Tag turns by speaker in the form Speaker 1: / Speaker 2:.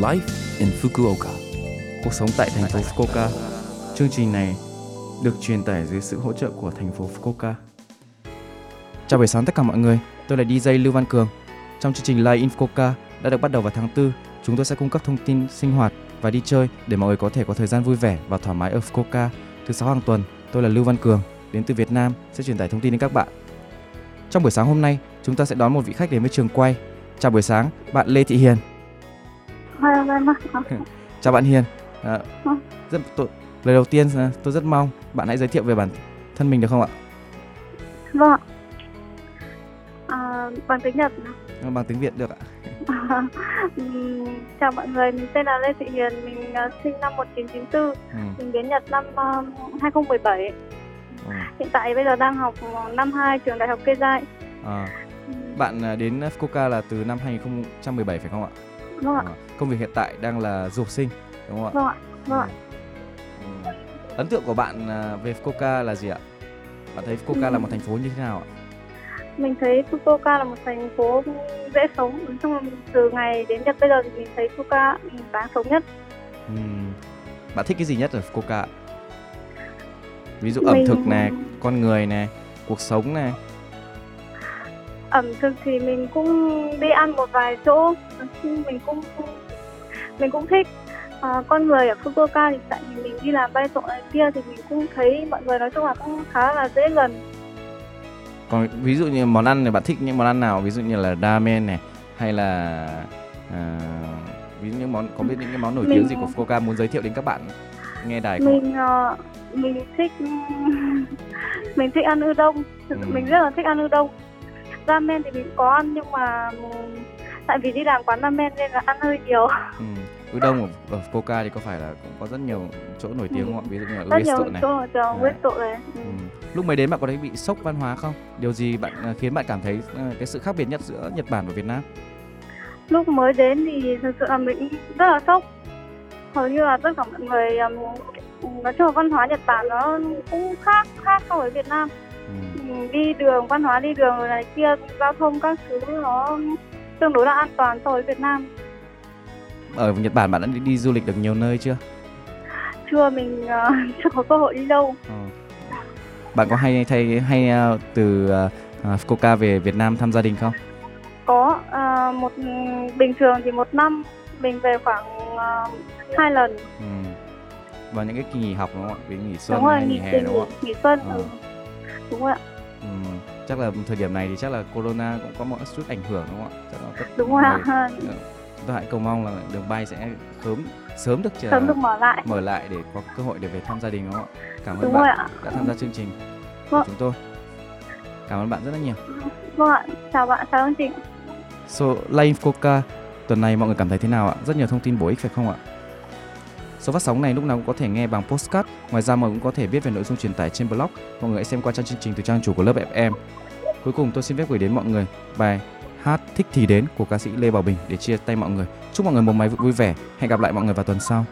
Speaker 1: Life in Fukuoka.
Speaker 2: Cuộc sống tại thành phố Fukuoka. Chương trình này được truyền tải dưới sự hỗ trợ của thành phố Fukuoka. Chào buổi sáng tất cả mọi người, tôi là DJ Lưu Văn Cường. Trong chương trình Live in Fukuoka đã được bắt đầu vào tháng 4, chúng tôi sẽ cung cấp thông tin sinh hoạt và đi chơi để mọi người có thể có thời gian vui vẻ và thoải mái ở Fukuoka. Thứ sáu hàng tuần, tôi là Lưu Văn Cường, đến từ Việt Nam sẽ truyền tải thông tin đến các bạn. Trong buổi sáng hôm nay, chúng ta sẽ đón một vị khách đến với trường quay. Chào buổi sáng, bạn Lê Thị Hiền. Chào bạn Hiền. À, rất tôi, lời đầu tiên à, tôi rất mong bạn hãy giới thiệu về bản thân mình được không ạ?
Speaker 3: Vâng. À, bằng tiếng Nhật.
Speaker 2: À, Bằng tiếng Việt được ạ.
Speaker 3: Chào mọi người, mình tên là Lê Thị Hiền, mình ờ, sinh năm 1994,
Speaker 2: Ừ.
Speaker 3: mình đến Nhật năm ờ, 2017.
Speaker 2: ừ.
Speaker 3: Hiện tại bây giờ đang học năm 2 trường Đại học Keizai.
Speaker 2: À, bạn à, đến Fukuoka là từ năm 2017 phải không ạ?
Speaker 3: Vâng ạ,
Speaker 2: À, công việc hiện tại đang là du học sinh đúng không ạ?
Speaker 3: vâng ạ, vâng ạ.
Speaker 2: Ừ. Ấn tượng của bạn à, về Fukuoka là gì ạ? Bạn thấy Fukuoka là một thành phố như thế nào ạ?
Speaker 3: Mình thấy Fukuoka là một thành phố dễ sống. Nói chung là từ ngày đến Nhật bây giờ thì mình thấy Fukuoka đáng sống nhất.
Speaker 2: Ừm, Bạn thích cái gì nhất ở Fukuoka? Ví dụ ẩm
Speaker 3: Mình-
Speaker 2: thực này, con người này, cuộc sống này.
Speaker 3: Ẩm thực thì mình cũng đi ăn một vài chỗ mình cũng mình cũng thích Ờ, con người ở Fukuoka thì tại vì mình đi làm bay trộn này kia thì mình cũng thấy mọi người nói chung là cũng khá là dễ gần
Speaker 2: Còn ví dụ như món ăn này bạn thích những món ăn nào? Ví dụ như là ramen này hay là à, ví dụ những món có biết những cái món nổi tiếng
Speaker 3: Mình-
Speaker 2: gì của Fukuoka muốn giới thiệu đến các bạn nghe đài ạ?
Speaker 3: mình ờ, mình thích mình thích ăn udon
Speaker 2: Ừ.
Speaker 3: mình rất là thích udon đông ramen thì mình có ăn nhưng mà tại vì đi làm quán ramen nên là ăn hơi nhiều
Speaker 2: Ừ. Udon ở, ở Fukuoka thì có phải là cũng có rất nhiều chỗ nổi tiếng không ạ? Ví dụ như là
Speaker 3: rất nhiều
Speaker 2: Uesto này.
Speaker 3: chỗ
Speaker 2: À.
Speaker 3: quét tội này Ừ.
Speaker 2: Ừ. Lúc mới đến bạn có thấy bị sốc văn hóa không? Điều gì bạn à, khiến bạn cảm thấy à, cái sự khác biệt nhất giữa Nhật Bản và Việt Nam?
Speaker 3: lúc mới đến thì thực sự là mình rất là sốc hầu như là tất cả mọi người nói chung là văn hóa Nhật Bản nó cũng khác khác so với Việt Nam
Speaker 2: Ừ.
Speaker 3: Ừ, đi đường văn hóa đi đường rồi này kia giao thông các thứ nó tương đối là an toàn so với Việt Nam
Speaker 2: Ở Nhật Bản bạn đã đi, đi du lịch được nhiều nơi chưa?
Speaker 3: chưa mình ờ, chưa có cơ hội đi đâu
Speaker 2: Ờ. Bạn có hay thay hay à, từ à, Fukuoka về Việt Nam thăm gia đình không?
Speaker 3: có ờ, một bình thường thì một năm mình về khoảng ờ, hai lần
Speaker 2: Ừ. Vào những cái kỳ nghỉ học đúng không ạ? Vì nghỉ xuân
Speaker 3: đúng rồi
Speaker 2: hay nghỉ
Speaker 3: nghỉ
Speaker 2: hè đúng không ạ?
Speaker 3: nghỉ xuân ừ. đúng rồi ạ
Speaker 2: Ừ. Chắc là thời điểm này thì chắc là corona cũng có một chút ảnh hưởng đúng không ạ? Chắc là
Speaker 3: đúng rồi ạ
Speaker 2: người- Chúng ta hãy cầu mong là đường bay sẽ sớm sớm được trở-
Speaker 3: sớm được mở lại
Speaker 2: mở lại để có cơ hội để về thăm gia đình đúng không ạ? Cảm ơn
Speaker 3: đúng
Speaker 2: bạn
Speaker 3: ạ
Speaker 2: đã tham gia chương trình của
Speaker 3: Vâng.
Speaker 2: chúng tôi. Cảm ơn bạn rất là nhiều.
Speaker 3: vâng ạ chào bạn chào anh chị
Speaker 2: So, Live Coca tuần này mọi người cảm thấy thế nào ạ? Rất nhiều thông tin bổ ích phải không ạ? Số phát sóng này lúc nào cũng có thể nghe bằng postcard. Ngoài ra mọi người cũng có thể biết về nội dung truyền tải trên blog. Mọi người hãy xem qua trang chương trình từ trang chủ của lớp FM. Cuối cùng tôi xin phép gửi đến mọi người bài Hát thích thì đến của ca sĩ Lê Bảo Bình để chia tay mọi người. Chúc mọi người một ngày vui vẻ. Hẹn gặp lại mọi người vào tuần sau.